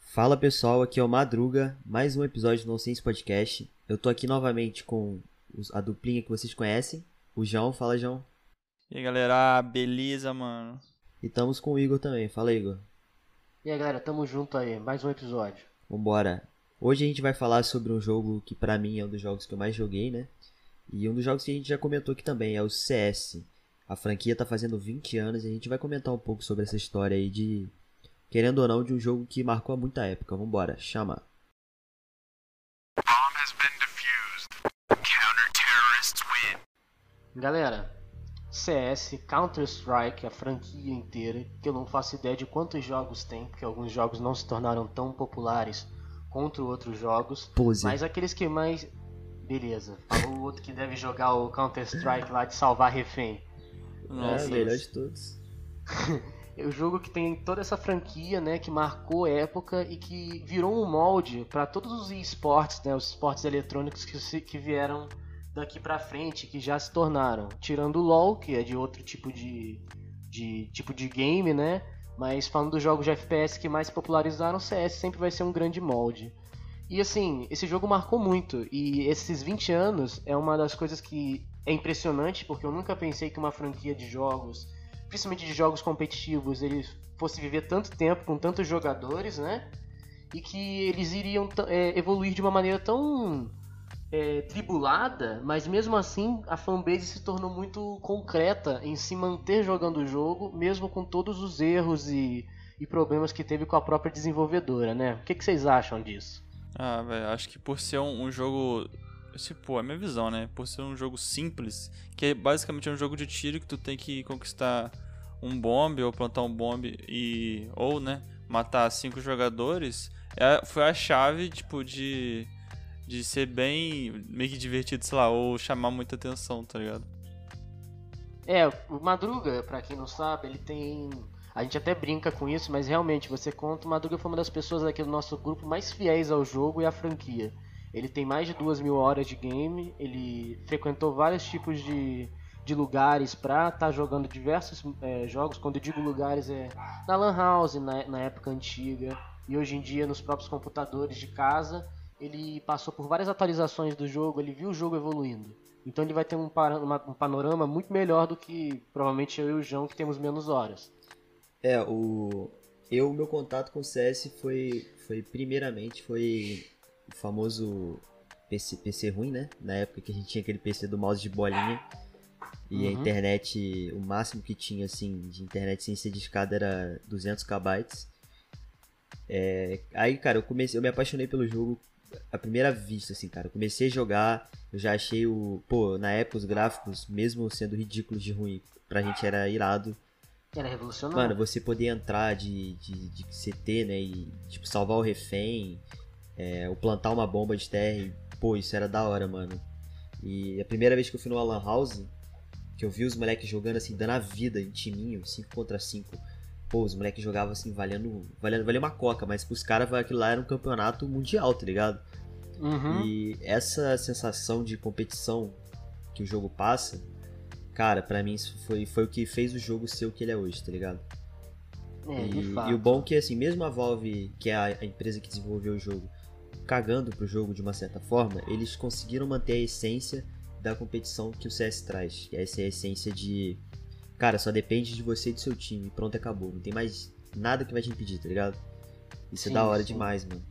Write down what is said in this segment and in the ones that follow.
Fala pessoal, aqui é o Madruga, mais um episódio do Nonsense Podcast. Eu tô aqui novamente com a duplinha que vocês conhecem, o João. Fala, João. E aí, galera, beleza, mano? E estamos com o Igor também. Fala, Igor. E aí, galera, tamo junto aí, mais um episódio. Vambora. Hoje a gente vai falar sobre um jogo que para mim é um dos jogos que eu mais joguei, né? E um dos jogos que a gente já comentou aqui também é o CS. A franquia tá fazendo 20 anos e a gente vai comentar um pouco sobre essa história aí de querendo ou não, de um jogo que marcou muita época. Vambora, chama. Galera, CS, Counter-Strike, a franquia inteira, que eu não faço ideia de quantos jogos tem, porque alguns jogos não se tornaram tão populares quanto outros jogos. Pose. Mas aqueles que mais. Beleza. Falou o outro que deve jogar o Counter-Strike lá de salvar refém. Nossa, é, melhor de todos. É o jogo que tem toda essa franquia, né, que marcou época e que virou um molde para todos os esportes, né, os esportes eletrônicos que, se, que vieram daqui para frente, que já se tornaram, tirando o LoL, que é de outro tipo de, de tipo de game, né? Mas falando dos jogos de FPS que mais popularizaram, o CS sempre vai ser um grande molde. E assim, esse jogo marcou muito e esses 20 anos é uma das coisas que é impressionante, porque eu nunca pensei que uma franquia de jogos principalmente de jogos competitivos, ele fosse viver tanto tempo com tantos jogadores, né? E que eles iriam é, evoluir de uma maneira tão é, tribulada, mas mesmo assim a fanbase se tornou muito concreta em se manter jogando o jogo, mesmo com todos os erros e, e problemas que teve com a própria desenvolvedora, né? O que, que vocês acham disso? Ah, velho, acho que por ser um, um jogo Tipo, é a minha visão, né? Por ser um jogo simples, que é basicamente um jogo de tiro que tu tem que conquistar um bombe ou plantar um bombe e ou, né, matar cinco jogadores, é, foi a chave, tipo, de de ser bem meio que divertido, sei lá, ou chamar muita atenção, tá ligado? É, o Madruga, pra quem não sabe, ele tem a gente até brinca com isso, mas realmente você conta, o Madruga foi uma das pessoas aqui do nosso grupo mais fiéis ao jogo e à franquia. Ele tem mais de duas mil horas de game, ele frequentou vários tipos de, de lugares para estar tá jogando diversos é, jogos. Quando eu digo lugares, é na Lan House, na, na época antiga, e hoje em dia nos próprios computadores de casa. Ele passou por várias atualizações do jogo, ele viu o jogo evoluindo. Então ele vai ter um, panorama muito melhor do que provavelmente eu e o João, que temos menos horas. É, o. Eu, meu contato com o CS foi, foi primeiramente, foi o famoso PC, PC ruim, né? Na época que a gente tinha aquele PC do mouse de bolinha. E uhum. a internet, o máximo que tinha, assim, de internet sem ser discada era 200 KB. É, aí, cara, eu comecei, eu me apaixonei pelo jogo à primeira vista, assim, cara. Eu comecei a jogar, eu já achei o. Pô, na época os gráficos, mesmo sendo ridículos de ruim, pra gente era irado. Era revolucionário. Mano, você poder entrar de, de, de CT, né? E, tipo, salvar o refém é, o plantar uma bomba de terra. Pô, isso era da hora, mano. E a primeira vez que eu fui no Lan House, que eu vi os moleques jogando assim, dando a vida em timinho, 5 contra 5. Pô, os moleques jogavam assim, valendo, valendo, valendo uma coca, mas pros caras aquilo lá era um campeonato mundial, tá ligado? Uhum. E essa sensação de competição que o jogo passa, cara, para mim isso foi, foi o que fez o jogo ser o que ele é hoje, tá ligado? É, e, e, o bom é que, assim, mesmo a Valve, que é a, a empresa que desenvolveu o jogo, cagando pro jogo de uma certa forma, eles conseguiram manter a essência da competição que o CS traz. Essa é a essência de. Cara, só depende de você e do seu time. Pronto, acabou. Não tem mais nada que vai te impedir, tá ligado? Isso sim, é da hora sim. demais, mano.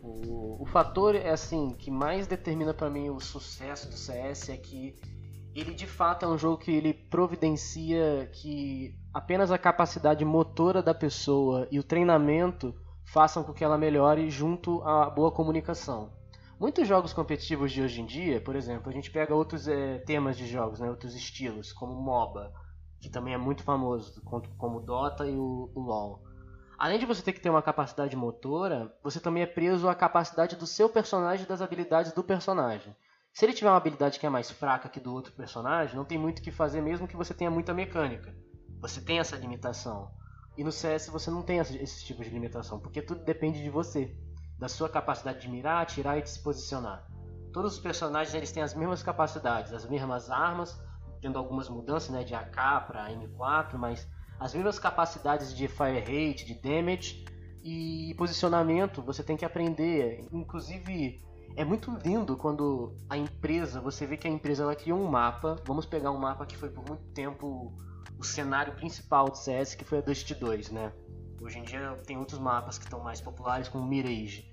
O, o fator é assim que mais determina para mim o sucesso do CS é que ele de fato é um jogo que ele providencia que apenas a capacidade motora da pessoa e o treinamento façam com que ela melhore junto à boa comunicação. Muitos jogos competitivos de hoje em dia, por exemplo, a gente pega outros é, temas de jogos, né, outros estilos, como MOBA, que também é muito famoso, como o Dota e o, o LoL. Além de você ter que ter uma capacidade motora, você também é preso à capacidade do seu personagem e das habilidades do personagem. Se ele tiver uma habilidade que é mais fraca que do outro personagem, não tem muito o que fazer mesmo que você tenha muita mecânica. Você tem essa limitação. E no CS você não tem esse, esse tipo de limitação, porque tudo depende de você. Da sua capacidade de mirar, atirar e de se posicionar. Todos os personagens eles têm as mesmas capacidades, as mesmas armas, tendo algumas mudanças né, de AK para M4, mas as mesmas capacidades de fire rate, de damage e posicionamento você tem que aprender. Inclusive é muito lindo quando a empresa, você vê que a empresa ela criou um mapa. Vamos pegar um mapa que foi por muito tempo o cenário principal do CS, que foi a Dust 2, né? Hoje em dia tem outros mapas que estão mais populares, como Mirage.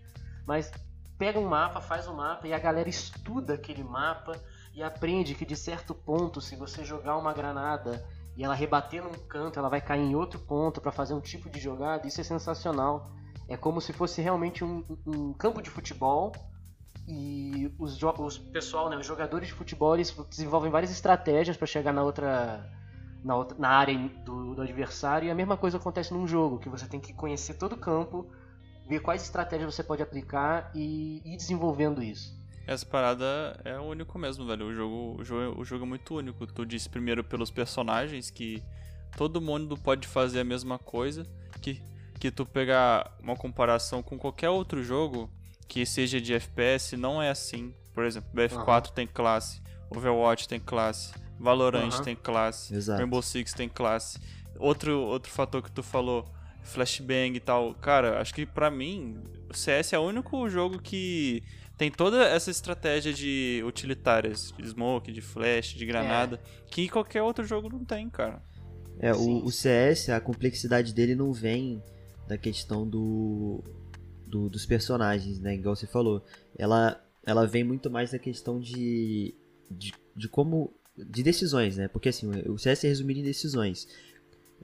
Mas pega um mapa, faz um mapa e a galera estuda aquele mapa e aprende que de certo ponto, se você jogar uma granada e ela rebater num canto, ela vai cair em outro ponto para fazer um tipo de jogada. Isso é sensacional. É como se fosse realmente um, um campo de futebol e os, os pessoal, né, os jogadores de futebol, eles desenvolvem várias estratégias para chegar na outra na, outra, na área do, do, adversário. E a mesma coisa acontece num jogo, que você tem que conhecer todo o campo, ver quais estratégias você pode aplicar e ir desenvolvendo isso. Essa parada é único mesmo, velho. O jogo, o jogo, o jogo é muito único. Tu disse primeiro pelos personagens que todo mundo pode fazer a mesma coisa. Que, que tu pegar uma comparação com qualquer outro jogo que seja de FPS, não é assim. Por exemplo, BF4 uhum. tem classe, Overwatch tem classe, Valorant uhum. tem classe, Exato. Rainbow Six tem classe. Outro, outro fator que tu falou, Flashbang e tal. Cara, acho que pra mim, o CS é o único jogo que tem toda essa estratégia de utilitárias, de smoke, de flash, de granada, é. que qualquer outro jogo não tem, cara. É, o, o, CS, a complexidade dele não vem da questão do, do, dos personagens, né? Igual você falou. Ela, ela vem muito mais da questão de, de, de como. de decisões, né? Porque assim, o CS é resumido em decisões.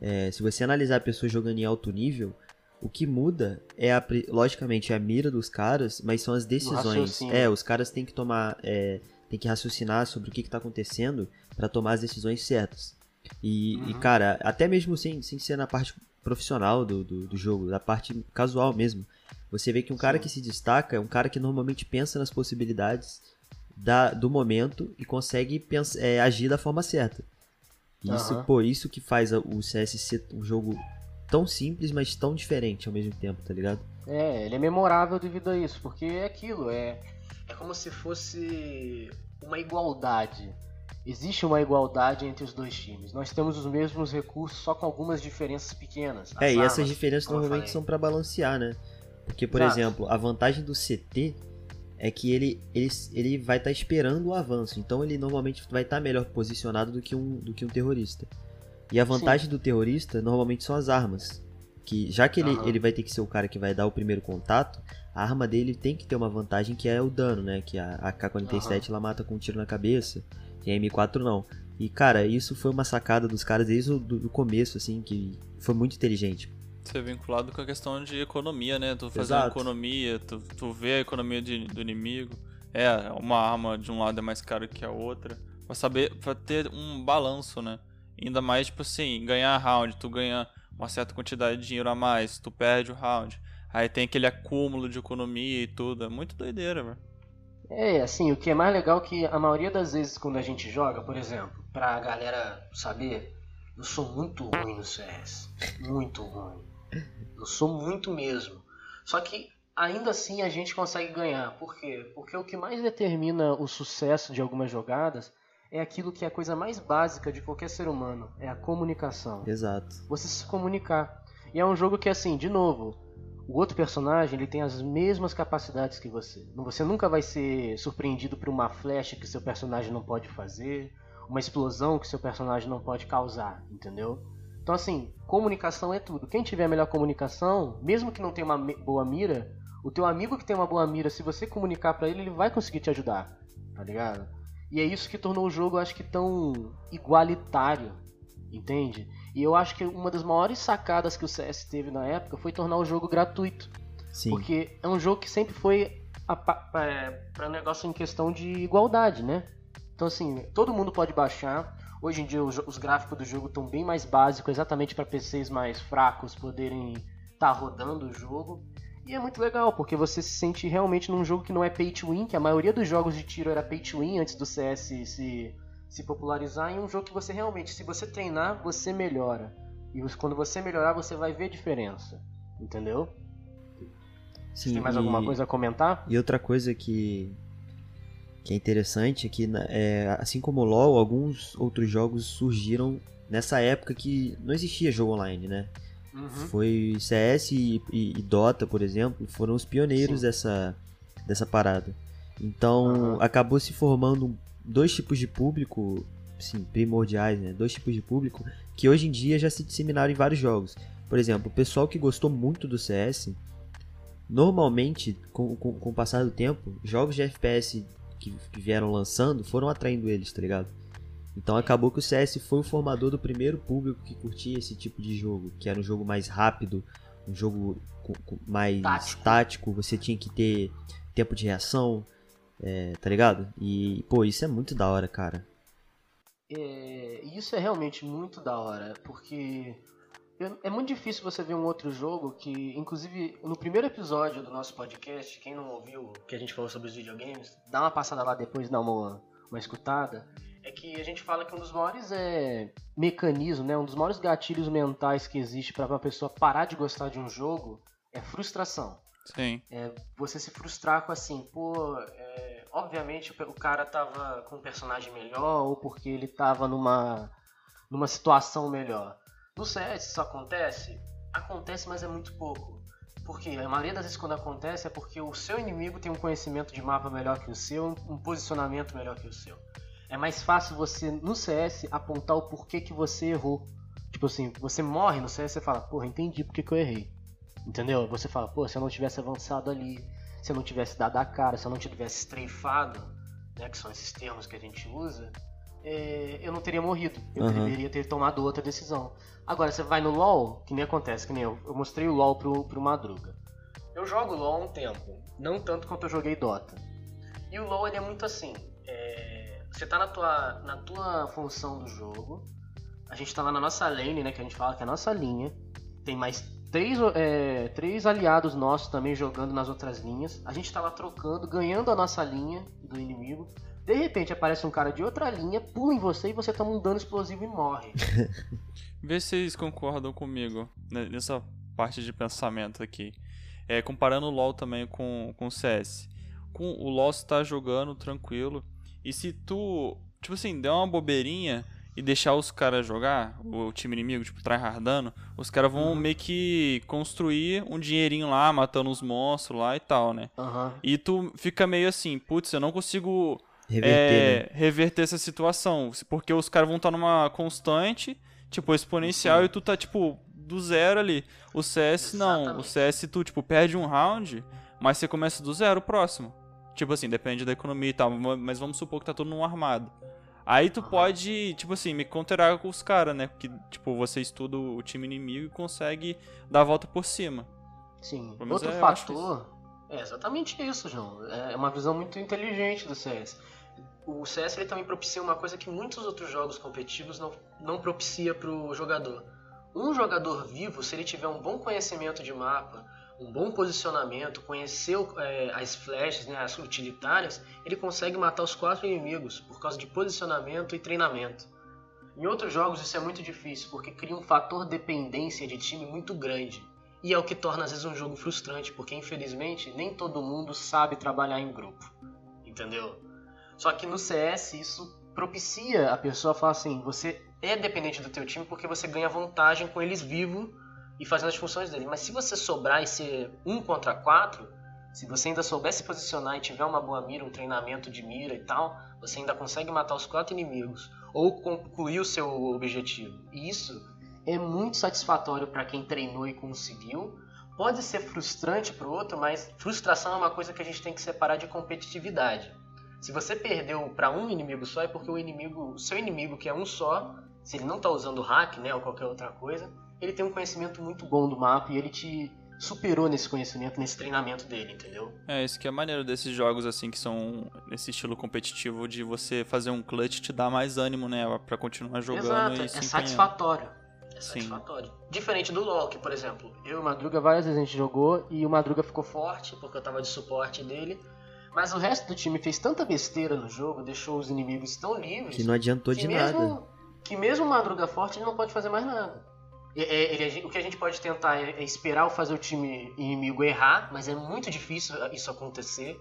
É, se você analisar pessoas jogando em alto nível, o que muda é, a, logicamente, a mira dos caras, mas são as decisões. É, os caras têm que tomar, é, têm que raciocinar sobre o que está acontecendo para tomar as decisões certas. E, uhum. e, cara, até mesmo sem, sem ser na parte profissional do, do, do, jogo, da parte casual mesmo, você vê que um cara Sim. que se destaca é um cara que normalmente pensa nas possibilidades da, do momento e consegue pensa, é, agir da forma certa. Isso, uhum. por isso que faz o CS ser um jogo tão simples, mas tão diferente ao mesmo tempo, tá ligado? É, ele é memorável devido a isso, porque é aquilo, é, é como se fosse uma igualdade. Existe uma igualdade entre os dois times. Nós temos os mesmos recursos, só com algumas diferenças pequenas. é, e armas, essas diferenças normalmente são para balancear, né? Porque, por Exato. exemplo, a vantagem do CT é que ele, ele, ele vai estar tá esperando o avanço. Então ele normalmente vai estar tá melhor posicionado do que um, do que um terrorista. E a vantagem Sim. do terrorista normalmente são as armas. Que já que ele, uhum. ele vai ter que ser o cara que vai dar o primeiro contato, a arma dele tem que ter uma vantagem que é o dano, né? Que a AK-47 uhum. ela mata com um tiro na cabeça, e a M4 não. E cara, isso foi uma sacada dos caras desde o do, do começo, assim, que foi muito inteligente. Ser vinculado com a questão de economia, né? Tu fazer Exato. economia, tu, tu vê a economia de, do inimigo. É, uma arma de um lado é mais cara que a outra. Pra saber, pra ter um balanço, né? Ainda mais, tipo assim, ganhar round, tu ganha uma certa quantidade de dinheiro a mais, tu perde o round. Aí tem aquele acúmulo de economia e tudo. É muito doideira, velho. É, assim, o que é mais legal é que a maioria das vezes quando a gente joga, por exemplo, pra galera saber, eu sou muito ruim no CS. Muito ruim. Eu sou muito mesmo. Só que ainda assim a gente consegue ganhar. Por quê? Porque o que mais determina o sucesso de algumas jogadas é aquilo que é a coisa mais básica de qualquer ser humano, é a comunicação. Exato. Você se comunicar. E é um jogo que assim, de novo, o outro personagem ele tem as mesmas capacidades que você. Você nunca vai ser surpreendido por uma flecha que seu personagem não pode fazer, uma explosão que seu personagem não pode causar, entendeu? Então assim, comunicação é tudo. Quem tiver a melhor comunicação, mesmo que não tenha uma boa mira, o teu amigo que tem uma boa mira, se você comunicar para ele, ele vai conseguir te ajudar, tá ligado? E é isso que tornou o jogo, acho que, tão igualitário, entende? E eu acho que uma das maiores sacadas que o CS teve na época foi tornar o jogo gratuito. Sim. Porque é um jogo que sempre foi para negócio em questão de igualdade, né? Então, assim, todo mundo pode baixar. Hoje em dia, os, os gráficos do jogo estão bem mais básicos, exatamente para PCs mais fracos poderem estar tá rodando o jogo. E é muito legal, porque você se sente realmente num jogo que não é pay to win, que a maioria dos jogos de tiro era pay to win antes do CS se, se popularizar, e um jogo que você realmente, se você treinar, você melhora. E quando você melhorar, você vai ver diferença. Entendeu? Sim, Tem mais e- alguma coisa a comentar? E outra coisa que, que é interessante é que, na- é, assim como o LoL, alguns outros jogos surgiram nessa época que não existia jogo online, né? Uhum. Foi CS e, e- e Dota, por exemplo, foram os pioneiros Sim. dessa, dessa parada. Então, Aham. acabou se formando dois tipos de público, sim, primordiais, né? Dois tipos de público que hoje em dia já se disseminaram em vários jogos. Por exemplo, o pessoal que gostou muito do CS, normalmente, com, com, com o passar do tempo, jogos de FPS que, que vieram lançando foram atraindo eles, tá ligado? Então acabou que o CS foi o formador do primeiro público que curtia esse tipo de jogo, que era um jogo mais rápido, um jogo com- com- mais Tático. tático. você tinha que ter tempo de reação, é, tá ligado? E, pô, isso é muito da hora, cara. É, isso é realmente muito da hora, porque eu- é muito difícil você ver um outro jogo que, inclusive, no primeiro episódio do nosso podcast, quem não ouviu que a gente falou sobre os videogames, dá uma passada lá depois, dá uma, uma escutada. É que a gente fala que um dos maiores é, mecanismos, né, um dos maiores gatilhos mentais que existe para uma pessoa parar de gostar de um jogo é frustração Sim. você se frustrar com assim, pô, é, obviamente o cara tava com um personagem melhor ou porque ele tava numa, numa situação melhor. No CS isso acontece? Acontece, mas é muito pouco. Porque a maioria das vezes quando acontece é porque o seu inimigo tem um conhecimento de mapa melhor que o seu, um posicionamento melhor que o seu. É mais fácil você, no CS, apontar o porquê que você errou. Tipo assim, você morre no CS e fala, porra, entendi porque que eu errei. Entendeu? Você fala, pô, se eu não tivesse avançado ali, se eu não tivesse dado a cara, se eu não tivesse estreifado, né, que são esses termos que a gente usa, é, eu não teria morrido. Eu Aham. deveria ter tomado outra decisão. Agora, você vai no LoL, que nem acontece, que nem eu, eu mostrei o LoL pro, pro Madruga. Eu jogo LoL há um tempo, não tanto quanto eu joguei Dota. E o LoL ele é muito assim, é, você tá na tua, na tua função do jogo, a gente tá lá na nossa lane, né, que a gente fala que é a nossa linha, tem mais três, é, três aliados nossos também jogando nas outras linhas. A gente tá lá trocando, ganhando a nossa linha do inimigo. De repente aparece um cara de outra linha, pula em você e você toma um dano explosivo e morre. Vê se vocês concordam comigo né, nessa parte de pensamento aqui. É, comparando o LoL também com, com o CS. Com o LoL você tá jogando tranquilo. E se tu, tipo assim, der uma bobeirinha e deixar os caras jogar, o time inimigo, tipo, tryhardando, os caras vão Uhum. meio que construir um dinheirinho lá, matando os monstros lá e tal, né? Aham. E tu fica meio assim, putz, eu não consigo Reverter, é, né? reverter essa situação. Porque os caras vão estar numa constante, tipo, exponencial, Sim. e tu tá, tipo, do zero ali. O CS não. O Exatamente. CS tu, tipo, perde um round, mas você começa do zero o próximo. Tipo assim, depende da economia e tal, ma- mas vamos supor que tá todo num armado. Aí tu Aham. pode, tipo assim, me counterar com os caras, né? Porque, tipo, você estuda o time inimigo e consegue dar a volta por cima. Sim. Outro é, fator. É exatamente isso, João. É uma visão muito inteligente do CS. O CS ele também propicia uma coisa que muitos outros jogos competitivos não, não propicia pro jogador. Um jogador vivo, se ele tiver um bom conhecimento de mapa, um bom posicionamento, conhecer o- é, as flashes, né, as utilitárias, ele consegue matar os quatro inimigos por causa de posicionamento e treinamento. Em outros jogos isso é muito difícil, porque cria um fator dependência de time muito grande. E é o que torna às vezes um jogo frustrante, porque infelizmente nem todo mundo sabe trabalhar em grupo. Entendeu? Só que no CS isso propicia a pessoa falar assim, você é dependente do teu time porque você ganha vantagem com eles vivos e fazendo as funções dele. Mas se você sobrar e ser um contra quatro, se você ainda souber se posicionar e tiver uma boa mira, um treinamento de mira e tal, você ainda consegue matar os quatro inimigos ou concluir o seu objetivo. E isso é muito satisfatório para quem treinou e conseguiu. Pode ser frustrante para o outro, mas frustração é uma coisa que a gente tem que separar de competitividade. Se você perdeu para um inimigo só é porque o inimigo, o seu inimigo que é um só, se ele não tá usando hack, né, ou qualquer outra coisa, ele tem um conhecimento muito bom do mapa e ele te superou nesse conhecimento, nesse treinamento dele, entendeu? É, isso que é maneiro desses jogos, assim, que são nesse estilo competitivo, de você fazer um clutch te dá mais ânimo, né, pra continuar jogando Exato, e é se empenhando. satisfatório. É Sim. satisfatório. Diferente do LoL, que, por exemplo, eu e o Madruga várias vezes a gente jogou e o Madruga ficou forte porque eu tava de suporte dele. Mas o resto do time fez tanta besteira no jogo, deixou os inimigos tão livres Que não adiantou que de mesmo, nada. que mesmo o Madruga forte ele não pode fazer mais nada. É, ele, o que a gente pode tentar é, é esperar fazer o time inimigo errar, mas é muito difícil isso acontecer.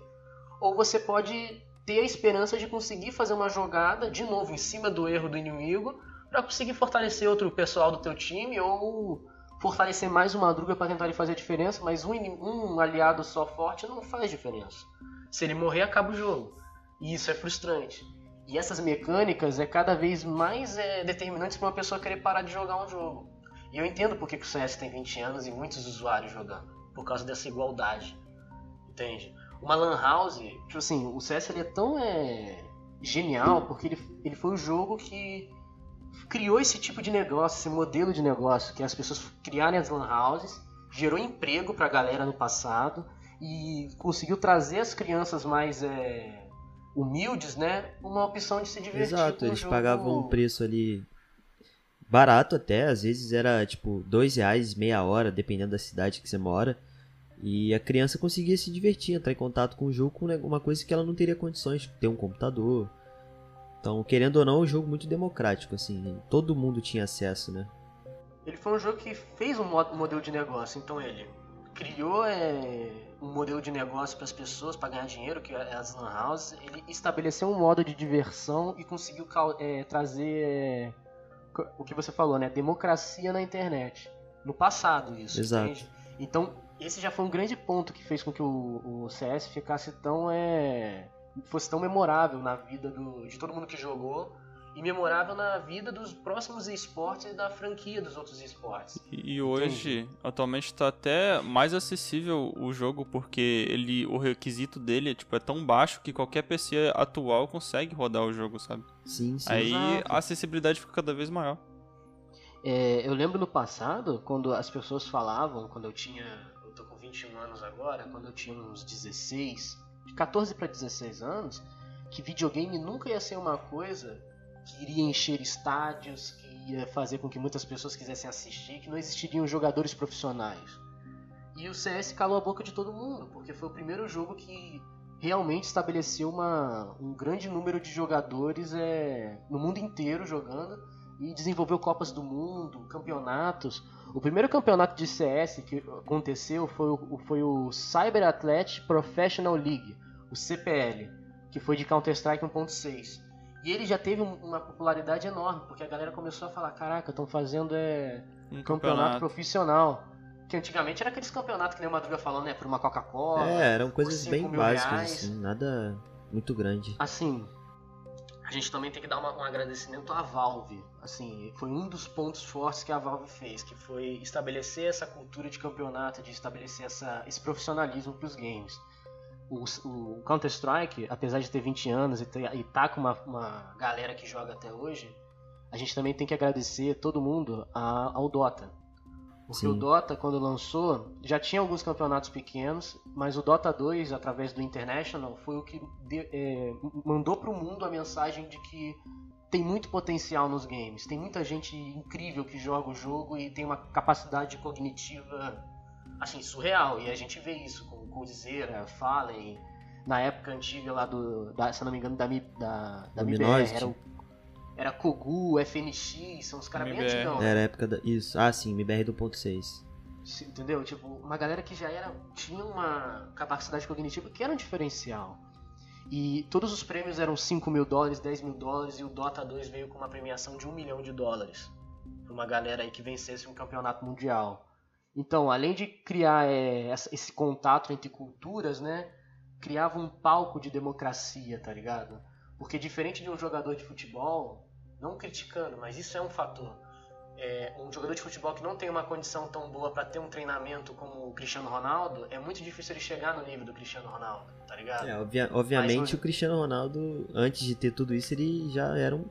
Ou você pode ter a esperança de conseguir fazer uma jogada, de novo, em cima do erro do inimigo, para conseguir fortalecer outro pessoal do teu time ou fortalecer mais uma Madruga para tentar fazer a diferença, mas um, um aliado só forte não faz diferença. Se ele morrer, acaba o jogo. E isso é frustrante. E essas mecânicas é cada vez mais é, determinantes para uma pessoa querer parar de jogar um jogo. E eu entendo porque que o CS tem 20 anos e muitos usuários jogando. Por causa dessa igualdade. Entende? Uma Lan House, tipo assim, o CS ele é tão é, genial porque ele, ele foi o jogo que criou esse tipo de negócio, esse modelo de negócio, que as pessoas criarem as Lan Houses, gerou emprego pra galera no passado e conseguiu trazer as crianças mais é, humildes, né? Uma opção de se divertir. Exato, eles jogo... pagavam um preço ali barato até, às vezes era tipo dois reais meia hora, dependendo da cidade que você mora. E a criança conseguia se divertir, entrar em contato com o jogo com uma coisa que ela não teria condições, ter um computador. Então, querendo ou não, é um jogo muito democrático, assim, todo mundo tinha acesso, né? Ele foi um jogo que fez um modelo de negócio, então ele criou é, um modelo de negócio para as pessoas, para ganhar dinheiro, que é as lan houses, ele estabeleceu um modo de diversão e conseguiu é, trazer é, o que você falou, né? Democracia na internet. No passado, isso. Exato. Entende? Então, esse já foi um grande ponto que fez com que o, o CS ficasse tão. É, fosse tão memorável na vida do, de todo mundo que jogou e memorável na vida dos próximos esportes e da franquia dos outros esportes. E, hoje, Entendi. atualmente está até mais acessível o jogo porque ele, o requisito dele é, tipo, é tão baixo que qualquer PC atual consegue rodar o jogo, sabe? Sim, sim. Aí Exato. a acessibilidade fica cada vez maior. É, eu lembro no passado, quando as pessoas falavam, quando eu tinha. Eu tô com 21 anos agora, quando eu tinha uns 16, de 14 para 16 anos, que videogame nunca ia ser uma coisa que iria encher estádios, que ia fazer com que muitas pessoas quisessem assistir, que não existiriam jogadores profissionais. E o CS calou a boca de todo mundo, porque foi o primeiro jogo que realmente estabeleceu uma, um grande número de jogadores é, no mundo inteiro jogando e desenvolveu Copas do Mundo, campeonatos. O primeiro campeonato de CS que aconteceu foi o, foi o Cyber Athletic Professional League, o CPL, que foi de Counter-Strike 1.6. E ele já teve uma popularidade enorme, porque a galera começou a falar: caraca, estão fazendo é, um campeonato, campeonato, profissional. Que antigamente era aqueles campeonatos que nem o Madruga falando, né? Por uma Coca-Cola. É, eram coisas bem básicas, assim, nada muito grande. Assim, a gente também tem que dar uma, um agradecimento à Valve. Assim, foi um dos pontos fortes que a Valve fez, que foi estabelecer essa cultura de campeonato, de estabelecer essa, esse profissionalismo para os games o, o Counter-Strike, apesar de ter 20 anos e, ter, e tá com uma, uma galera que joga até hoje, a gente também tem que agradecer todo mundo a, ao Dota. Porque Sim. o Dota, quando lançou, já tinha alguns campeonatos pequenos, mas o Dota 2, através do International, foi o que de, é, mandou para o mundo a mensagem de que tem muito potencial nos games. Tem muita gente incrível que joga o jogo e tem uma capacidade cognitiva assim, surreal. E a gente vê isso com Coldzera, Fallen, na época antiga lá do. Da, se não me engano, da, da, da MBR, era o. Era Kogu, FNX, são os caras bem antigão. Era a época da. Isso. Ah, sim, MBR do ponto 6. Entendeu? Tipo, uma galera que já era. tinha uma capacidade cognitiva que era um diferencial. E todos os prêmios eram 5 mil dólares, 10 mil dólares, e o Dota 2 veio com uma premiação de 1 milhão de dólares. Pra uma galera aí que vencesse um campeonato mundial. Então, além de criar é, esse contato entre culturas, né, criava um palco de democracia, tá ligado? Porque diferente de um jogador de futebol, não criticando, mas isso é um fator. É, um jogador de futebol que não tem uma condição tão boa para ter um treinamento como o Cristiano Ronaldo, é muito difícil ele chegar no nível do Cristiano Ronaldo, tá ligado? É, obvia obviamente mas, o Cristiano Ronaldo, antes de ter tudo isso, ele já era um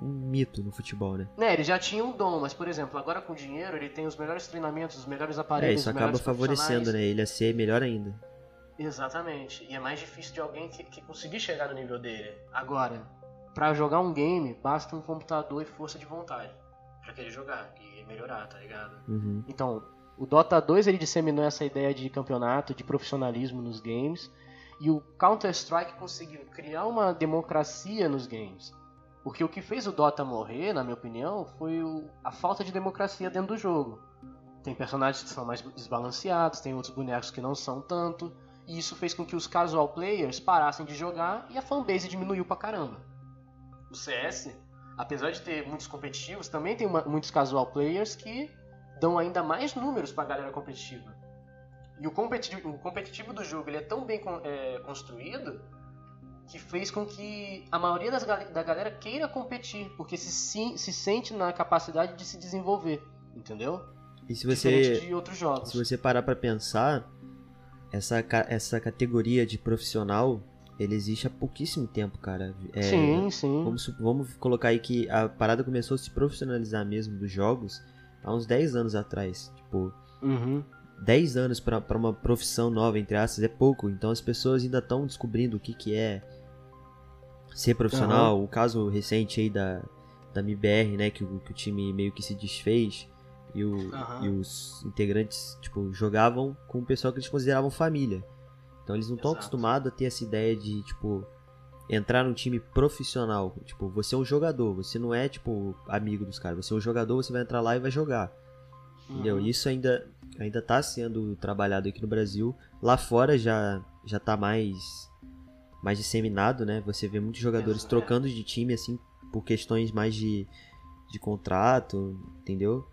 um mito no futebol, né? Né, ele já tinha um dom, mas por exemplo, agora com dinheiro ele tem os melhores treinamentos, os melhores aparelhos. É, isso acaba favorecendo, né? Ele a ser melhor ainda. Exatamente. E é mais difícil de alguém que, que conseguir chegar no nível dele. Agora, para jogar um game, basta um computador e força de vontade para querer jogar e melhorar, tá ligado? Uhum. Então, o Dota 2 ele disseminou essa ideia de campeonato, de profissionalismo nos games, e o Counter Strike conseguiu criar uma democracia nos games Porque o que fez o Dota morrer, na minha opinião, foi o, a falta de democracia dentro do jogo. Tem personagens que são mais desbalanceados, tem outros bonecos que não são tanto. E isso fez com que os casual players parassem de jogar e a fanbase diminuiu pra caramba. O CS, apesar de ter muitos competitivos, também tem uma, muitos casual players que dão ainda mais números pra galera competitiva. E o competitivo, o competitivo do jogo ele é tão bem é, construído que fez com que a maioria das, da galera queira competir, porque se, se sente na capacidade de se desenvolver, entendeu? E se você. Se você parar para pensar, essa, essa categoria de profissional, ele existe há pouquíssimo tempo, cara. É, sim, sim. Vamos, vamos colocar aí que a parada começou a se profissionalizar mesmo dos jogos há uns 10 anos atrás. Tipo, uhum. 10 anos para uma profissão nova, entre aspas, é pouco. Então as pessoas ainda estão descobrindo o que, que é ser profissional. Uhum. O caso recente aí da, da MBR, né, que o, que o time meio que se desfez. E, o, uhum. e os integrantes, tipo, jogavam com o pessoal que eles consideravam família. Então eles não estão acostumados a ter essa ideia de, tipo, entrar num time profissional. Tipo, você é um jogador, você não é, tipo, amigo dos caras. Você é um jogador, você vai entrar lá e vai jogar. Uhum. Entendeu? Isso ainda, ainda tá sendo trabalhado aqui no Brasil. Lá fora já, já tá mais, mais disseminado, né? Você vê muitos jogadores trocando de time, assim, por questões mais de, de contrato, entendeu?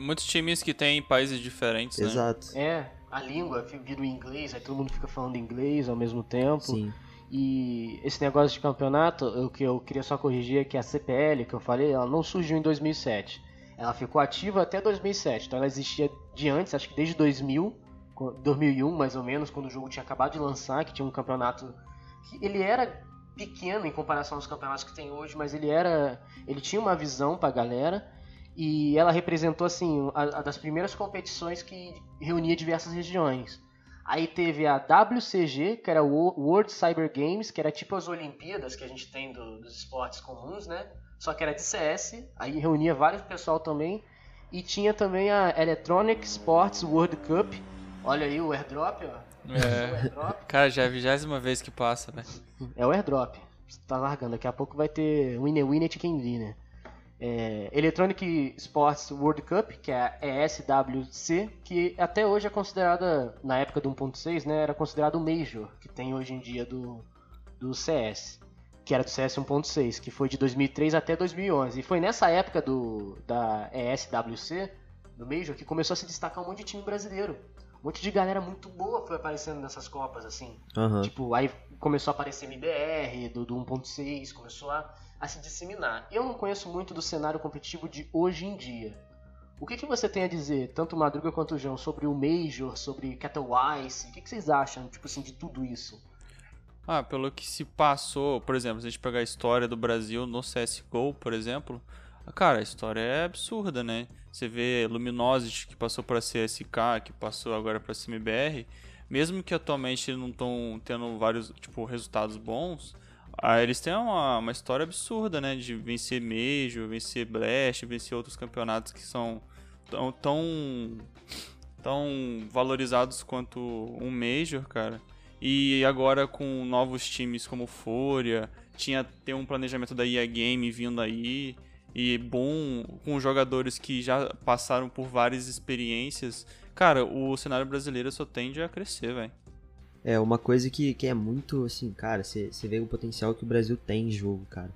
Muitos times que têm países diferentes, né? Exato. É, a língua vira o inglês, aí todo mundo fica falando inglês ao mesmo tempo. Sim. E esse negócio de campeonato, o que eu queria só corrigir é que a CPL, que eu falei, ela não surgiu em 2007. Ela ficou ativa até 2007, então ela existia de antes, acho que desde 2000, 2001 mais ou menos, quando o jogo tinha acabado de lançar, que tinha um campeonato que ele era pequeno em comparação aos campeonatos que tem hoje, mas ele era, ele tinha uma visão pra galera e ela representou assim a, a das primeiras competições que reunia diversas regiões. Aí teve a WCG, que era o World Cyber Games, que era tipo as Olimpíadas que a gente tem do, dos esportes comuns, né? Só que era de CS, aí reunia vários pessoal também. E tinha também a Electronic Sports World Cup. Olha aí o airdrop, ó. É. O airdrop. Cara, já é a vigésima vez que passa, velho. É o airdrop. Você tá largando, daqui a pouco vai ter Winner Winner Chicken Dinner é, Electronic Sports World Cup, que é a ESWC, que até hoje é considerada, na época do 1.6, né, era considerado o Major, que tem hoje em dia do, do CS, que era do CS 1.6, que foi de 2003 até 2011. E foi nessa época do, da ESWC, do Major, que começou a se destacar um monte de time brasileiro. Um monte de galera muito boa foi aparecendo nessas Copas, assim. Uhum. Tipo, aí começou a aparecer MBR, do, do 1.6, começou a a se disseminar. Eu não conheço muito do cenário competitivo de hoje em dia. O que, que você tem a dizer, tanto o Madruga quanto o João, sobre o Major, sobre Cattlewise? O que, que vocês acham, tipo assim, de tudo isso? Ah, pelo que se passou, por exemplo, se a gente pegar a história do Brasil no CSGO, por exemplo, cara, a história é absurda, né? Você vê Luminosity que passou para CSK, que passou agora para CMBR, mesmo que atualmente não estão tendo vários, tipo, resultados bons, ah, eles têm uma, uma história absurda, né? De vencer Major, vencer Blast, vencer outros campeonatos que são tão, tão, tão valorizados quanto um Major, cara. E agora com novos times como Fúria, tinha tem um planejamento da EA Game vindo aí e bom com jogadores que já passaram por várias experiências. Cara, o cenário brasileiro só tende a crescer, velho. É uma coisa que, que é muito assim, cara, você vê o potencial que o Brasil tem em jogo, cara.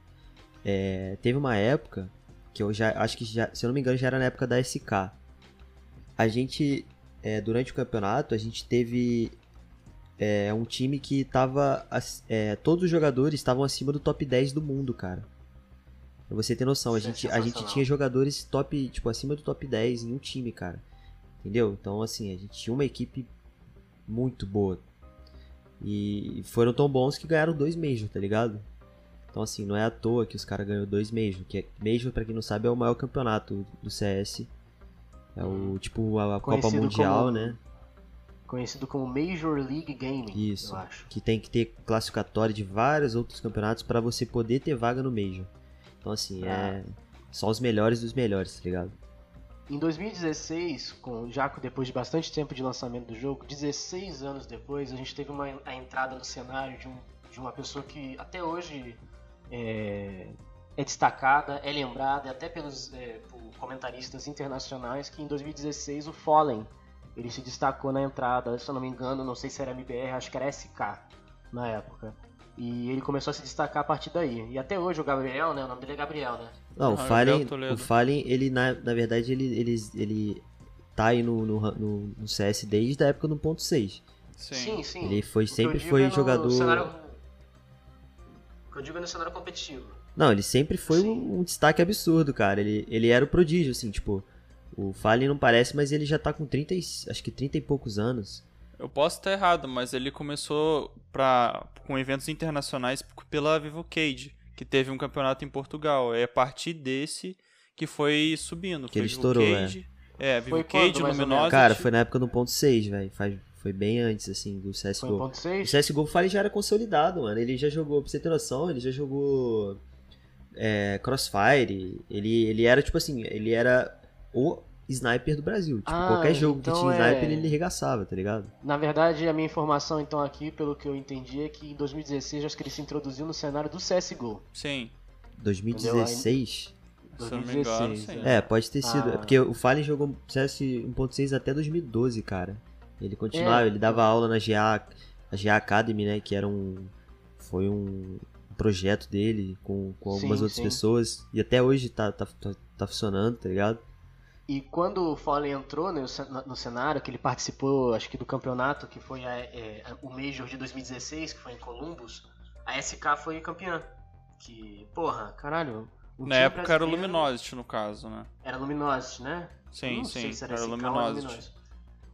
É, teve uma época que eu já acho que já, se eu não me engano já era na época da SK. A gente é, durante o campeonato a gente teve é, um time que tava é, todos os jogadores estavam acima do top 10 do mundo, cara. Pra você ter noção, a é gente, a gente tinha jogadores top, tipo, acima do top 10 em um time, cara. Entendeu? Então, assim, a gente tinha uma equipe muito boa. E foram tão bons que ganharam dois Major, tá ligado? Então, assim, não é à toa que os caras ganhou dois Major. Que é, Major, pra quem não sabe, é o maior campeonato do CS. É o, tipo, a, a Copa Mundial, como, né? Conhecido como Major League Gaming, Isso, que tem que ter classificatório de vários outros campeonatos para você poder ter vaga no Major. Então, assim, ah. é só os melhores dos melhores, tá ligado? Em 2016, com, já depois de bastante tempo de lançamento do jogo, 16 anos depois, a gente teve uma, a entrada no cenário de, um, de uma pessoa que até hoje é, é destacada, é lembrada, até pelos é, por comentaristas internacionais, que em 2016 o Fallen ele se destacou na entrada, se eu não me engano, não sei se era MBR, acho que era SK na época. E ele começou a se destacar a partir daí. E até hoje o Gabriel, né? O nome dele é Gabriel, né? Não, o Ah, Fallen, o Fallen, ele na, na verdade, ele, ele, ele tá aí no, no, no, no CS desde a época do 1.6. Sim. Sim, sim. Ele foi, sempre foi é jogador... cenário- O que eu digo é no cenário competitivo. Não, ele sempre foi um, um destaque absurdo, cara. Ele, ele era o prodígio, assim, tipo... O Fallen não parece, mas ele já tá com 30, e- acho que 30 e poucos anos. Eu posso estar errado, mas ele começou pra, com eventos internacionais pela Vivo Cage, que teve um campeonato em Portugal. É a partir desse que foi subindo. Que foi ele Vivo estourou, Cage, é. Vivo Foi Cage, quando, Luminosity. Cara, foi na época do 1.6, velho. Faz- Foi bem antes, assim, do Foi CSGO. ponto O 6? CSGO o Fallen já era consolidado, mano. Ele já jogou, pra você ter noção, ele já jogou é, Crossfire. Ele, ele era, tipo assim, ele era o sniper do Brasil. Tipo, Ah, qualquer jogo então que tinha é- sniper, ele regaçava, tá ligado? Na verdade, a minha informação então aqui, pelo que eu entendi, é que em 2016 acho que ele se introduziu no cenário do CSGO. Sim. 2016. Se eu não me engano, 2016, sim. né? É, pode ter sido. Ah. É porque o Fallen jogou CS 1.6 até 2012, cara. Ele continuava, É. ele dava aula na GA, a GA Academy, né? Que era um. Foi um projeto dele com, com algumas Sim, outras sim. pessoas. E até hoje tá, tá, tá, tá funcionando, tá ligado? E quando o Fallen entrou no, cen- no cenário, que ele participou, acho que do campeonato, que foi a- é, o Major de 2016, que foi em Columbus, a SK foi campeã. Que, porra, caralho. Na época era o Luminosity, no caso, né? Era Luminosity, né? Sim, não sim. sei se era, Era Luminosity.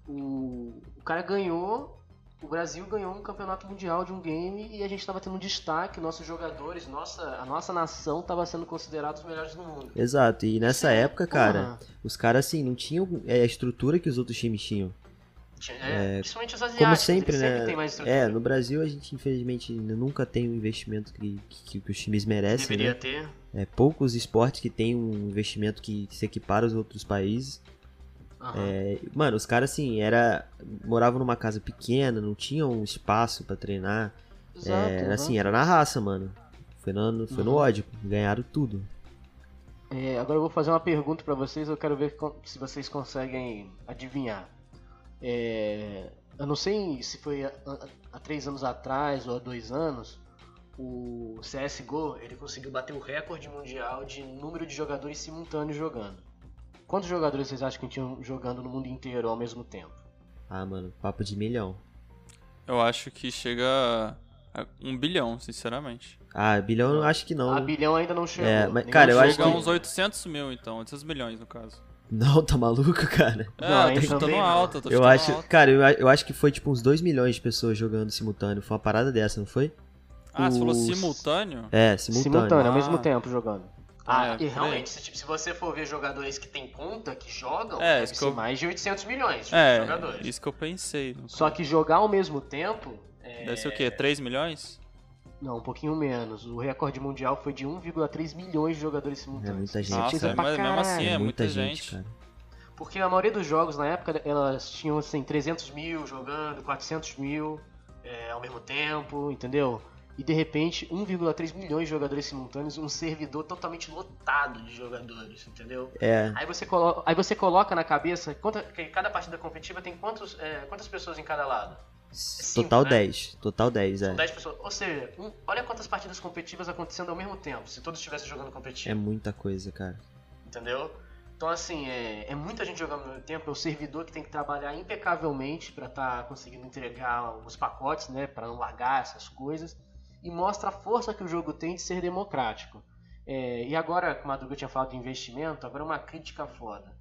O, o cara ganhou, o Brasil ganhou um campeonato mundial de um game e a gente tava tendo um destaque, nossos jogadores, nossa, a nossa nação tava sendo considerados os melhores do mundo. Exato. E nessa época, cara, os caras, assim, não tinham é, a estrutura que os outros times tinham. tinha- é, principalmente os asiáticos, Como sempre, sempre né? têm estrutura. É, no Brasil a gente, infelizmente, nunca tem o investimento que, que, que os times merecem, Deveria né? ter. É poucos esportes que tem um investimento que se equipara aos outros países. É, mano, os caras assim, era moravam numa casa pequena, não tinham um espaço pra treinar. Exato, É, exato. assim, era na raça, mano. Foi no, foi no Uhum. ódio, ganharam tudo. É, agora eu vou fazer uma pergunta pra vocês, eu quero ver se vocês conseguem adivinhar. É, eu não sei se foi há três anos atrás ou há dois anos, o CSGO ele conseguiu bater o recorde mundial de número de jogadores simultâneos jogando. Quantos jogadores vocês acham que tinham jogando no mundo inteiro ao mesmo tempo? Ah, mano, papo de milhão. Eu acho que chega a um bilhão, sinceramente. Ah, bilhão eu acho que não. A bilhão ainda não chegou. É, mas, cara, eu acho Chega a que- uns 800 mil, então. 800 milhões, no caso. Não, tá maluco, cara? É, Não, eu tô chutando alto, eu tô Eu chutando acho, alto. cara, eu, eu acho que foi tipo uns 2 milhões de pessoas jogando simultâneo. Foi uma parada dessa, não foi? Ah, você falou os- simultâneo? É, simultâneo. Simultâneo, ao Ah. mesmo tempo jogando. Ah, É, e realmente, se, tipo, se você for ver jogadores que tem conta, que jogam, É, deve eu- mais de 800 milhões de É, jogadores. isso que eu pensei. Só que jogar ao mesmo tempo, é, Deve ser o quê? 3 milhões? não, um pouquinho menos. O recorde mundial foi de 1,3 milhões de jogadores É simultâneos. muita Isso gente. Nossa, coisa é, mas mesmo assim caralho. é muita, muita gente, gente. cara. Porque a maioria dos jogos na época elas tinham assim 300 mil jogando, 400 mil é, ao mesmo tempo, entendeu? E de repente 1,3 milhões de jogadores simultâneos, um servidor totalmente lotado de jogadores, entendeu? É, Aí você, colo aí você coloca na cabeça quanta, que cada partida competitiva tem quantos, é, quantas pessoas em cada lado? cinco, total né? 10. Total 10, São é. 10 pessoas. Ou seja, um- olha quantas partidas competitivas acontecendo ao mesmo tempo, se todos estivessem jogando É competitivo, muita coisa, cara. entendeu? Então, assim, é, é muita gente jogando ao mesmo tempo, é o servidor que tem que trabalhar impecavelmente para estar conseguindo entregar os pacotes, né, para não largar essas coisas, e mostra a força que o jogo tem de ser democrático. É, e agora, como a Madruga tinha falado de investimento, agora uma crítica foda.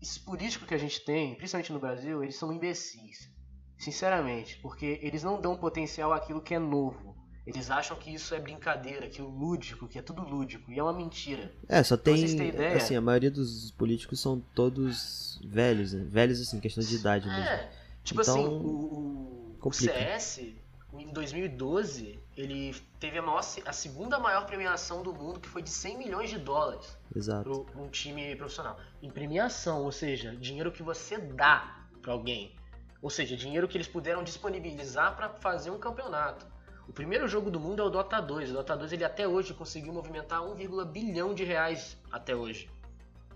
Esses políticos que a gente tem, principalmente no Brasil, eles são imbecis. Sinceramente, porque eles não dão potencial àquilo que é novo. Eles acham que isso é brincadeira, que o lúdico, que é tudo lúdico, e é uma mentira. É, só tem. ideia- Assim, a maioria dos políticos são todos velhos, né? Velhos, assim, questão de idade mesmo. É, tipo Então, assim, o, o-. CS, em 2012, ele teve a, maior, a segunda maior premiação do mundo, que foi de 100 milhões de dólares Exato. para um time profissional. Em premiação, ou seja, dinheiro que você dá para alguém. Ou seja, dinheiro que eles puderam disponibilizar para fazer um campeonato. O primeiro jogo do mundo é o Dota 2. O Dota 2 ele até hoje conseguiu movimentar 1, bilhão de reais até hoje.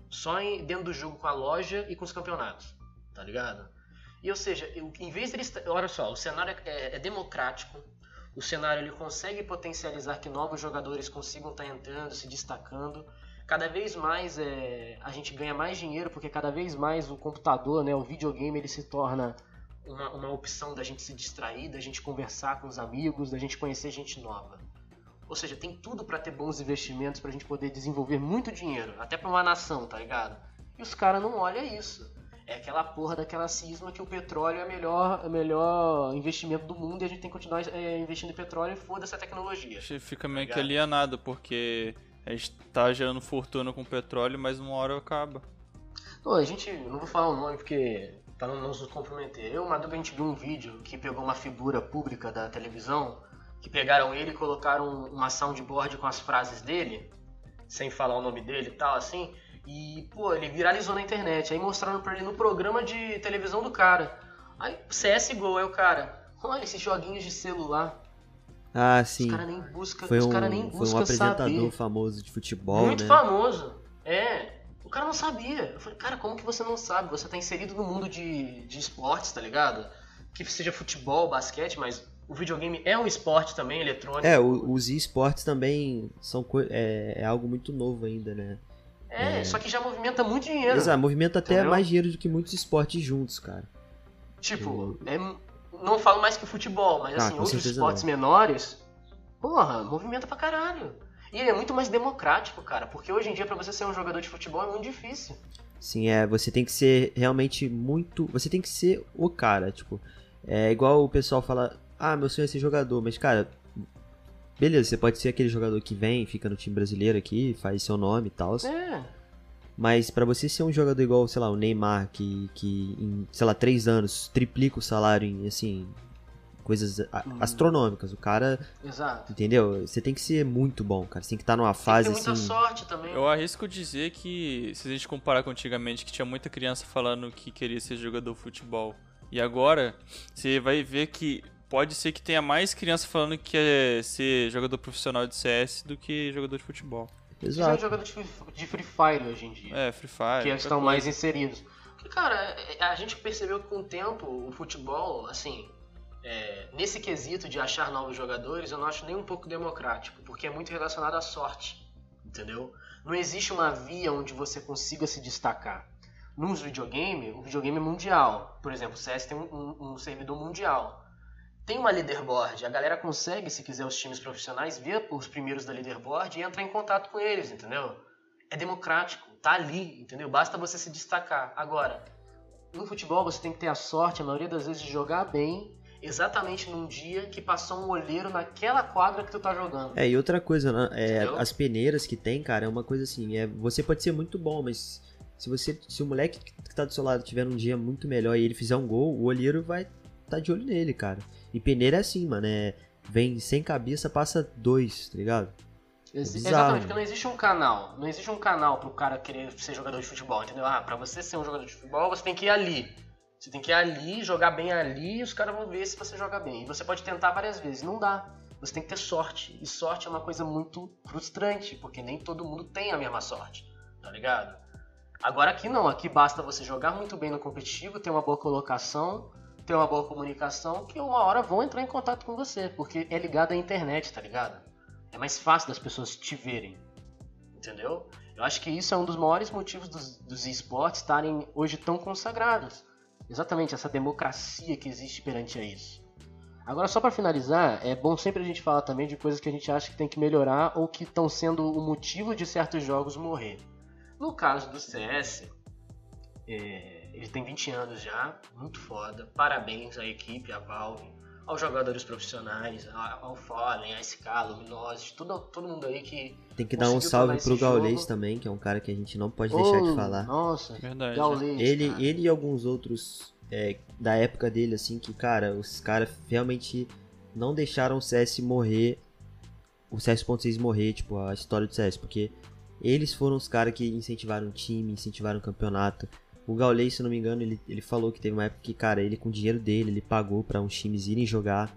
Só em, dentro do jogo com a loja e com os campeonatos. Tá ligado? E ou seja, em vez deles. Olha só, o cenário é, é democrático. O cenário ele consegue potencializar que novos jogadores consigam estar tá entrando, se destacando. Cada vez mais é, a gente ganha mais dinheiro porque cada vez mais o computador, né, o videogame, ele se torna uma, uma opção da gente se distrair, da gente conversar com os amigos, da gente conhecer gente nova. Ou seja, tem tudo para ter bons investimentos para a gente poder desenvolver muito dinheiro, até para uma nação, tá ligado? E os caras não olham isso. É aquela porra daquela cisma que o petróleo é o melhor, é melhor investimento do mundo e a gente tem que continuar é, investindo em petróleo e foda essa tecnologia. A gente fica meio tá que alienado, porque a gente tá gerando fortuna com petróleo, mas uma hora acaba. Não, a gente, não vou falar o nome porque para não nos comprometer. Eu, Madruga, a gente viu um vídeo que pegou uma figura pública da televisão, que pegaram ele e colocaram uma soundboard com as frases dele, sem falar o nome dele e tal, assim, e, pô, ele viralizou na internet. Aí mostraram pra ele no programa de televisão do cara. Aí, CSGO, aí o cara, olha esses joguinhos de celular. Ah, sim. Os caras nem buscam, foi um, cara nem busca Foi um apresentador saber. famoso de futebol, Muito né? famoso, é. O cara não sabia. Eu falei, cara, como que você não sabe? Você tá inserido no mundo de, de esportes, tá ligado? Que seja futebol, basquete, mas o videogame é um esporte também, eletrônico. É, os esportes também são é, é algo muito novo ainda, né? É, é, só que já movimenta muito dinheiro. Exato, movimenta até entendeu? mais dinheiro do que muitos esportes juntos, cara. Tipo, é, não falo mais que futebol, mas ah, assim, outros esportes não. menores, porra, movimenta pra caralho. E ele é muito mais democrático, cara, porque hoje em dia para você ser um jogador de futebol é muito difícil. Sim, é, você tem que ser realmente muito, você tem que ser o cara, tipo, é igual o pessoal fala, ah, meu sonho é ser jogador, mas cara, beleza, você pode ser aquele jogador que vem, fica no time brasileiro aqui, faz seu nome e tal. É. Mas para você ser um jogador igual, sei lá, o Neymar, que, que em, sei lá, três anos triplica o salário em, assim, coisas hum. astronômicas. O cara. Exato. Entendeu? Você tem que ser muito bom, cara. Você tem que estar numa fase tem que ter muita assim. sorte também. Eu arrisco dizer que, se a gente comparar com antigamente, que tinha muita criança falando que queria ser jogador de futebol. E agora, você vai ver que pode ser que tenha mais criança falando que quer ser jogador profissional de CS do que jogador de futebol. Exato. Tem jogador de Free Fire hoje em dia. É, Free Fire. Que estão mais inseridos. Porque, cara, a gente percebeu que com o tempo o futebol, assim, é, nesse quesito de achar novos jogadores, eu não acho nem um pouco democrático, porque é muito relacionado à sorte, entendeu? Não existe uma via onde você consiga se destacar. Nos videogame, o videogame é mundial. Por exemplo, o CS tem um, um, um servidor mundial. Tem uma leaderboard, a galera consegue, se quiser, os times profissionais, ver os primeiros da leaderboard e entrar em contato com eles, entendeu? É democrático, tá ali, entendeu? Basta você se destacar. Agora, no futebol você tem que ter a sorte, a maioria das vezes, de jogar bem exatamente num dia que passou um olheiro naquela quadra que tu tá jogando. É, e outra coisa, né? É, as peneiras que tem, cara, é uma coisa assim, é, você pode ser muito bom, mas se você se o moleque que tá do seu lado tiver um dia muito melhor e ele fizer um gol, o olheiro vai tá de olho nele, cara. E peneira é assim, mano, é vem sem cabeça, passa dois, tá ligado? É bizarro, Exatamente, porque não existe um canal. Não existe um canal pro cara querer ser jogador de futebol, entendeu? Ah, pra você ser um jogador de futebol, você tem que ir ali. Você tem que ir ali, jogar bem ali e os caras vão ver se você joga bem. E você pode tentar várias vezes, não dá. Você tem que ter sorte. E sorte é uma coisa muito frustrante, porque nem todo mundo tem a mesma sorte, tá ligado? Agora aqui não, aqui basta você jogar muito bem no competitivo, ter uma boa colocação, ter uma boa comunicação, que uma hora vão entrar em contato com você, porque é ligado à internet, tá ligado? É mais fácil das pessoas te verem, entendeu? Eu acho que isso é um dos maiores motivos dos, dos esportes estarem hoje tão consagrados exatamente essa democracia que existe perante a isso. Agora, só para finalizar, é bom sempre a gente falar também de coisas que a gente acha que tem que melhorar ou que estão sendo o motivo de certos jogos morrer. No caso do CS, é, ele tem 20 anos já, muito foda. Parabéns à equipe, à Valve, aos jogadores profissionais, ao Fallen, a SK, Luminosity, todo, todo mundo aí que. Tem que dar um salve pro Gaulês também, que é um cara que a gente não pode deixar de falar. Nossa, verdade. Gaulês, ele, ele e alguns outros é, da época dele, assim, que, cara, os caras realmente não deixaram o CS morrer, o CS.6 morrer, tipo, a história do CS, porque eles foram os caras que incentivaram o time, incentivaram o campeonato. O Gaulês, se não me engano, ele, ele falou que teve uma época que, cara, ele com o dinheiro dele, ele pagou para uns times irem jogar.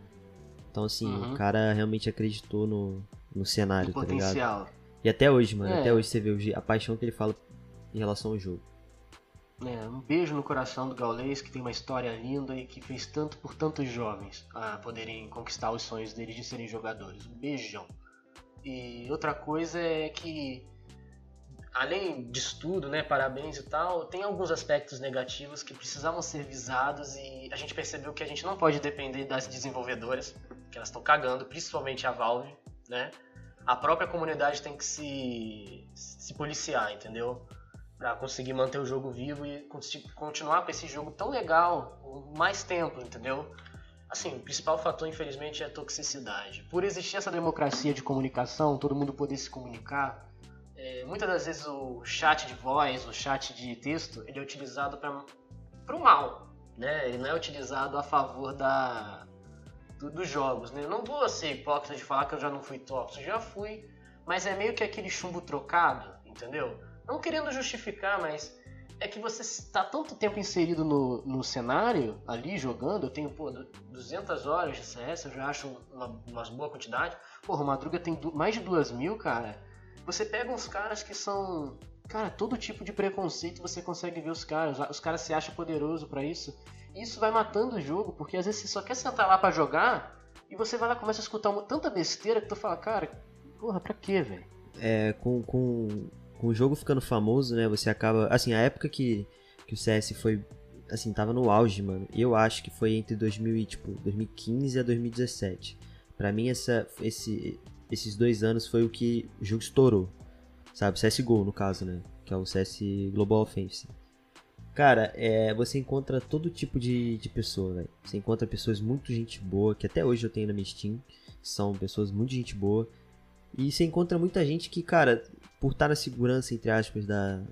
Então, assim, Uhum. o cara realmente acreditou no, no cenário, do tá ligado? potencial. E até hoje, mano, É. até hoje você vê a paixão que ele fala em relação ao jogo. É, um beijo no coração do Gaules, que tem uma história linda e que fez tanto por tantos jovens a poderem conquistar os sonhos deles de serem jogadores. Um beijão. E outra coisa é que, além disso tudo, né, parabéns e tal, tem alguns aspectos negativos que precisavam ser visados e a gente percebeu que a gente não pode depender das desenvolvedoras, que elas estão cagando, principalmente a Valve, né? A própria comunidade tem que se, se policiar, entendeu? Pra conseguir manter o jogo vivo e continuar com esse jogo tão legal mais tempo, entendeu? Assim, o principal fator, infelizmente, é a toxicidade. Por existir essa democracia de comunicação, todo mundo poder se comunicar, é, muitas das vezes o chat de voz, o chat de texto, ele é utilizado para o mal, né? Ele não é utilizado a favor da, do- dos jogos, né? Eu não vou ser hipócrita de falar que eu já não fui tóxico, já fui, mas é meio que aquele chumbo trocado, entendeu? Não querendo justificar, mas é que você está tanto tempo inserido no, no cenário, ali jogando, eu tenho, pô, du- 200 horas de CS, eu já acho uma, uma boa quantidade. Porra, o Madruga tem mais de 2 mil, cara. Você pega uns caras que são. Cara, todo tipo de preconceito você consegue ver os caras. Os caras se acham poderoso pra isso. E isso vai matando o jogo, porque às vezes você só quer sentar lá pra jogar e você vai lá começa a escutar uma, tanta besteira que tu fala, cara, porra, pra quê, velho? É, com, com, com o jogo ficando famoso, né, você acaba... Assim, a época que, que o CS foi... Assim, tava no auge, mano. Eu acho que foi entre 2000 e, tipo, 2015 a 2017. Pra mim, essa, esse, esses dois anos foi o que o jogo estourou. Sabe? CSGO, no caso, né? Que é o CS Global Offensive. Cara, é, você encontra todo tipo de, de pessoa, velho. Você encontra pessoas muito gente boa, que até hoje eu tenho na minha Steam. São pessoas muito gente boa. E você encontra muita gente que, cara, por estar na segurança, entre aspas, da,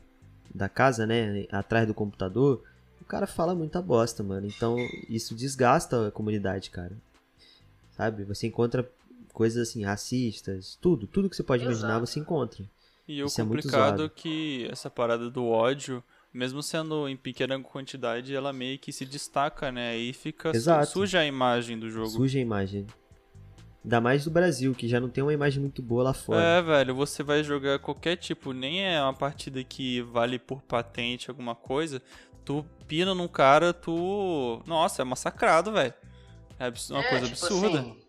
da casa, né? Atrás do computador, o cara fala muita bosta, mano. Então isso desgasta a comunidade, cara. Sabe? Você encontra coisas assim, racistas, tudo, tudo que você pode imaginar Exato. você encontra. E o Isso é muito complicado é que essa parada do ódio, mesmo sendo em pequena quantidade, ela meio que se destaca, né? Aí fica Exato. suja a imagem do jogo. Suja a imagem. Ainda mais do Brasil, que já não tem uma imagem muito boa lá fora. É, velho, você vai jogar qualquer tipo, nem é uma partida que vale por patente alguma coisa. Tu pina num cara, tu. Nossa, é massacrado, velho. É uma É, coisa tipo absurda. assim,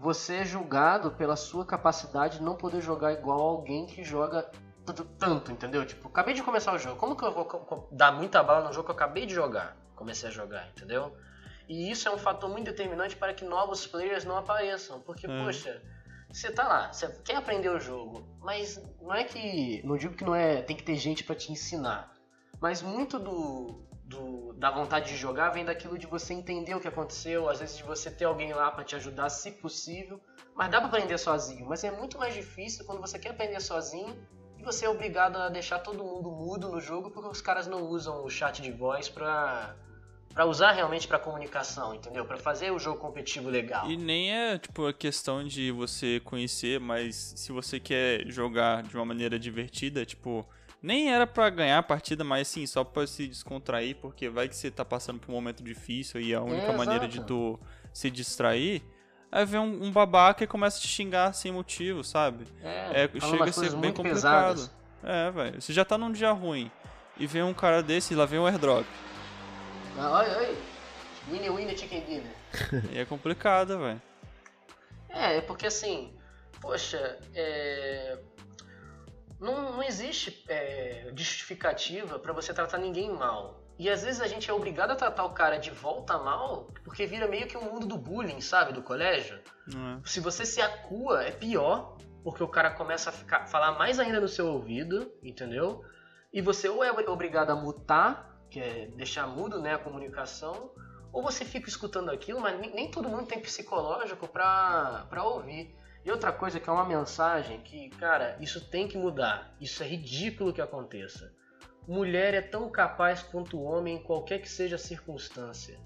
você é julgado pela sua capacidade de não poder jogar igual alguém que joga tanto, entendeu? Tipo, acabei de começar o jogo. Como que eu vou dar muita bala no jogo que eu acabei de jogar? Comecei a jogar, entendeu? E isso é um fator muito determinante para que novos players não apareçam. Porque, É. poxa, você tá lá, você quer aprender o jogo, mas não é que. Não digo que não é. Tem que ter gente para te ensinar. Mas muito do, do- da vontade de jogar vem daquilo de você entender o que aconteceu, às vezes de você ter alguém lá para te ajudar, se possível. Mas dá para aprender sozinho. Mas é muito mais difícil quando você quer aprender sozinho e você é obrigado a deixar todo mundo mudo no jogo porque os caras não usam o chat de voz pra, pra usar realmente pra comunicação, entendeu? Pra fazer o jogo competitivo legal. E nem é, tipo, a questão de você conhecer, mas se você quer jogar de uma maneira divertida, tipo, nem era pra ganhar a partida, mas sim, só pra se descontrair, porque vai que você tá passando por um momento difícil e a única É, maneira de tu se distrair é ver um, um babaca e começa a te xingar sem motivo, sabe? É, fala chega a ser bem complicado. pesadas. É, velho. Você já tá num dia ruim e vem um cara desse e lá vem um airdrop. Ah, Oi, oi. Winnie, winnie, chicken dinner. e é complicado, velho. É, é porque assim, poxa, é, não, não existe é, justificativa pra você tratar ninguém mal. E às vezes a gente é obrigado a tratar o cara de volta mal, porque vira meio que o mundo do bullying, sabe, do colégio. É? Se você se acua, é pior, porque o cara começa a ficar, falar mais ainda no seu ouvido, entendeu? E você ou é obrigado a mutar, que é deixar mudo né, a comunicação, ou você fica escutando aquilo, mas nem, todo mundo tem psicológico pra ouvir. E outra coisa que é uma mensagem que, cara, isso tem que mudar. Isso é ridículo que aconteça. Mulher é tão capaz quanto o homem em qualquer que seja a circunstância.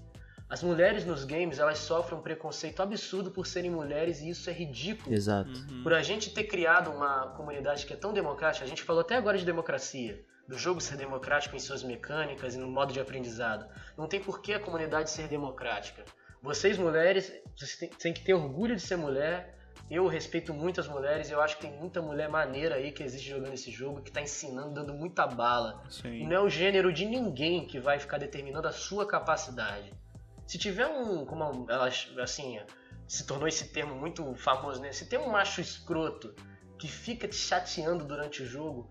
As mulheres nos games, elas sofrem um preconceito absurdo por serem mulheres e isso é ridículo. Exato. Uhum. Por a gente ter criado uma comunidade que é tão democrática, a gente falou até agora de democracia, do jogo ser democrático em suas mecânicas e no modo de aprendizado. Não tem por que a comunidade ser democrática. Vocês, mulheres, vocês têm, têm que ter orgulho de ser mulher. Eu respeito muito as mulheres, eu acho que tem muita mulher maneira aí que existe jogando esse jogo, que tá ensinando, dando muita bala. E Sim. não é o gênero de ninguém que vai ficar determinando a sua capacidade. Se tiver um, como ela, assim, se tornou esse termo muito famoso, né? Se tem um macho escroto que fica te chateando durante o jogo,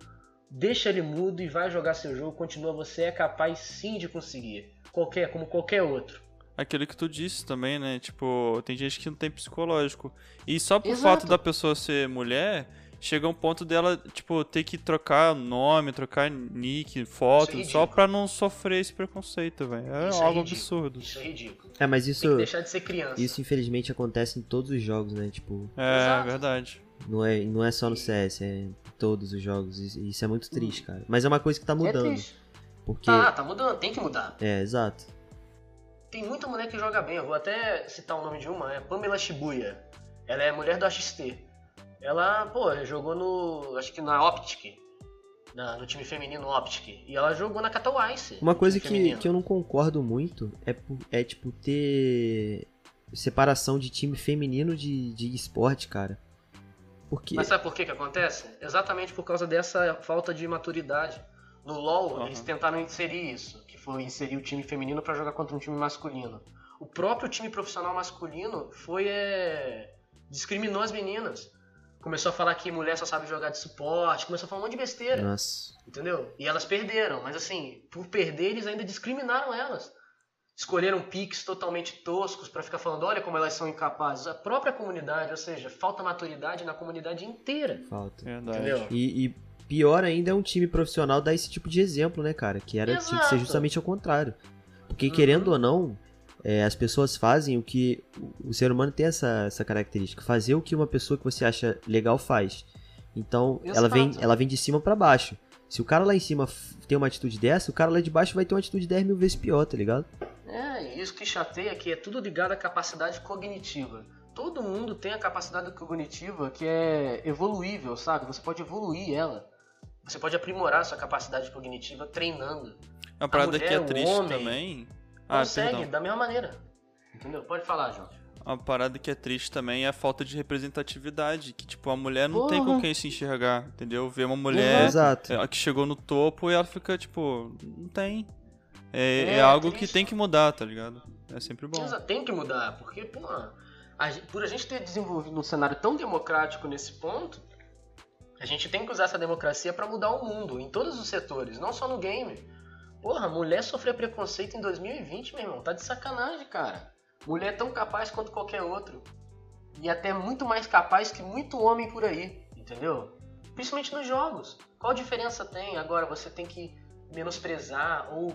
deixa ele mudo e vai jogar seu jogo, continua, você é capaz sim de conseguir. Qualquer, como qualquer outro. Aquilo que tu disse também, né? Tipo, tem gente que não tem psicológico. E só por Exato. fato da pessoa ser mulher, chega um ponto dela, tipo, ter que trocar nome, trocar nick, foto, Isso é só pra não sofrer esse preconceito, velho. É Isso é algo ridículo. absurdo. Isso é ridículo. É, mas Tem isso, que deixar de ser criança. isso infelizmente acontece em todos os jogos, né? Tipo, É, Exato. verdade. não é, não é só no CS, é em todos os jogos. E isso é muito triste, cara. Mas é uma coisa que tá É mudando. triste. Porque. Ah, tá mudando, tem que mudar. É, exato. Tem muita mulher que joga bem. Eu vou até citar o nome de uma, é Pamela Shibuya. Ela é mulher do AXT. Ela, pô, jogou no. acho que na Optic. na- no time feminino Optic. E ela jogou na Katowice. Uma coisa que, feminino. que eu não concordo muito é, é tipo, ter separação de time feminino de, de esporte, cara. Porque. Mas sabe por que que acontece? Exatamente por causa dessa falta de maturidade. No LoL, Aham. eles tentaram inserir isso, que foi inserir o time feminino pra jogar contra um time masculino. O próprio time profissional masculino foi é, discriminou as meninas. Começou a falar que mulher só sabe jogar de suporte, começou a falar um monte de besteira. Nossa. Entendeu? E elas perderam, mas assim, por perder, eles ainda discriminaram elas. Escolheram piques totalmente toscos pra ficar falando, olha como elas são incapazes. A própria comunidade, ou seja, falta maturidade na comunidade inteira. Falta. Verdade. Entendeu? E, e pior ainda é um time profissional dar esse tipo de exemplo, né, cara? Que era tinha que ser justamente ao contrário. Porque Uhum. querendo ou não, é, as pessoas fazem o que. O, ser humano tem essa, essa característica, fazer o que uma pessoa que você acha legal faz. Então, ela vem, ela vem de cima pra baixo. Se o cara lá em cima tem uma atitude dessa, o cara lá de baixo vai ter uma atitude 10 mil vezes pior, tá ligado? É, isso que chateia é que é tudo ligado à capacidade cognitiva. Todo mundo tem a capacidade cognitiva que é evoluível, sabe? Você pode evoluir ela. Você pode aprimorar sua capacidade cognitiva treinando. Uma parada que é triste homem, também. Ah, Consegue, perdão. da mesma maneira. Entendeu? Pode falar, João. Uma parada que é triste também é a falta de representatividade. Que, tipo, a mulher não tem Porra. com quem se enxergar, entendeu? Ver uma mulher Exato. é, que chegou no topo e ela fica, tipo, não tem. É, é É, algo que triste. tem que mudar, tá ligado? É sempre bom. Exato, tem que mudar, porque, pô, a por a gente ter desenvolvido um cenário tão democrático nesse ponto, a gente tem que usar essa democracia pra mudar o mundo, em todos os setores, não só no game. Porra, mulher sofrer preconceito em 2020, meu irmão, tá de sacanagem, cara. Mulher é tão capaz quanto qualquer outro. E até muito mais capaz que muito homem por aí, entendeu? Principalmente nos jogos. Qual diferença tem? Agora você tem que menosprezar ou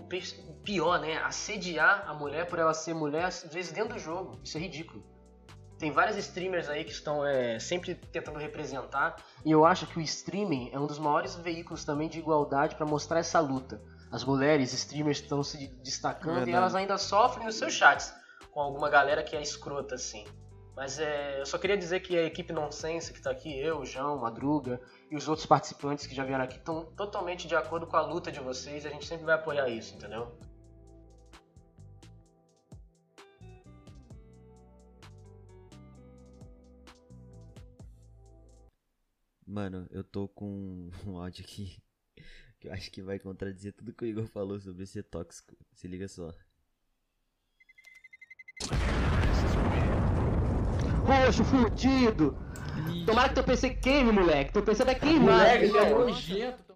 pior, né, assediar a mulher por ela ser mulher às vezes dentro do jogo. Isso é ridículo. Tem vários streamers aí que estão é, sempre tentando representar e eu acho que o streaming é um dos maiores veículos também de igualdade para mostrar essa luta. As mulheres streamers estão se destacando Verdade. e elas ainda sofrem nos seus chats com alguma galera que é escrota assim. Mas é, eu só queria dizer que a equipe Nonsense que tá aqui, eu, o João, Madruga e os outros participantes que já vieram aqui estão totalmente de acordo com a luta de vocês e a gente sempre vai apoiar isso, entendeu? Mano, eu tô com um áudio aqui que eu acho que vai contradizer tudo que o Igor falou sobre ser tóxico. Se liga só. Roxo, fudido! Tomara que teu PC queime, moleque. Teu PC vai queimar. Moleque, ele é nojento.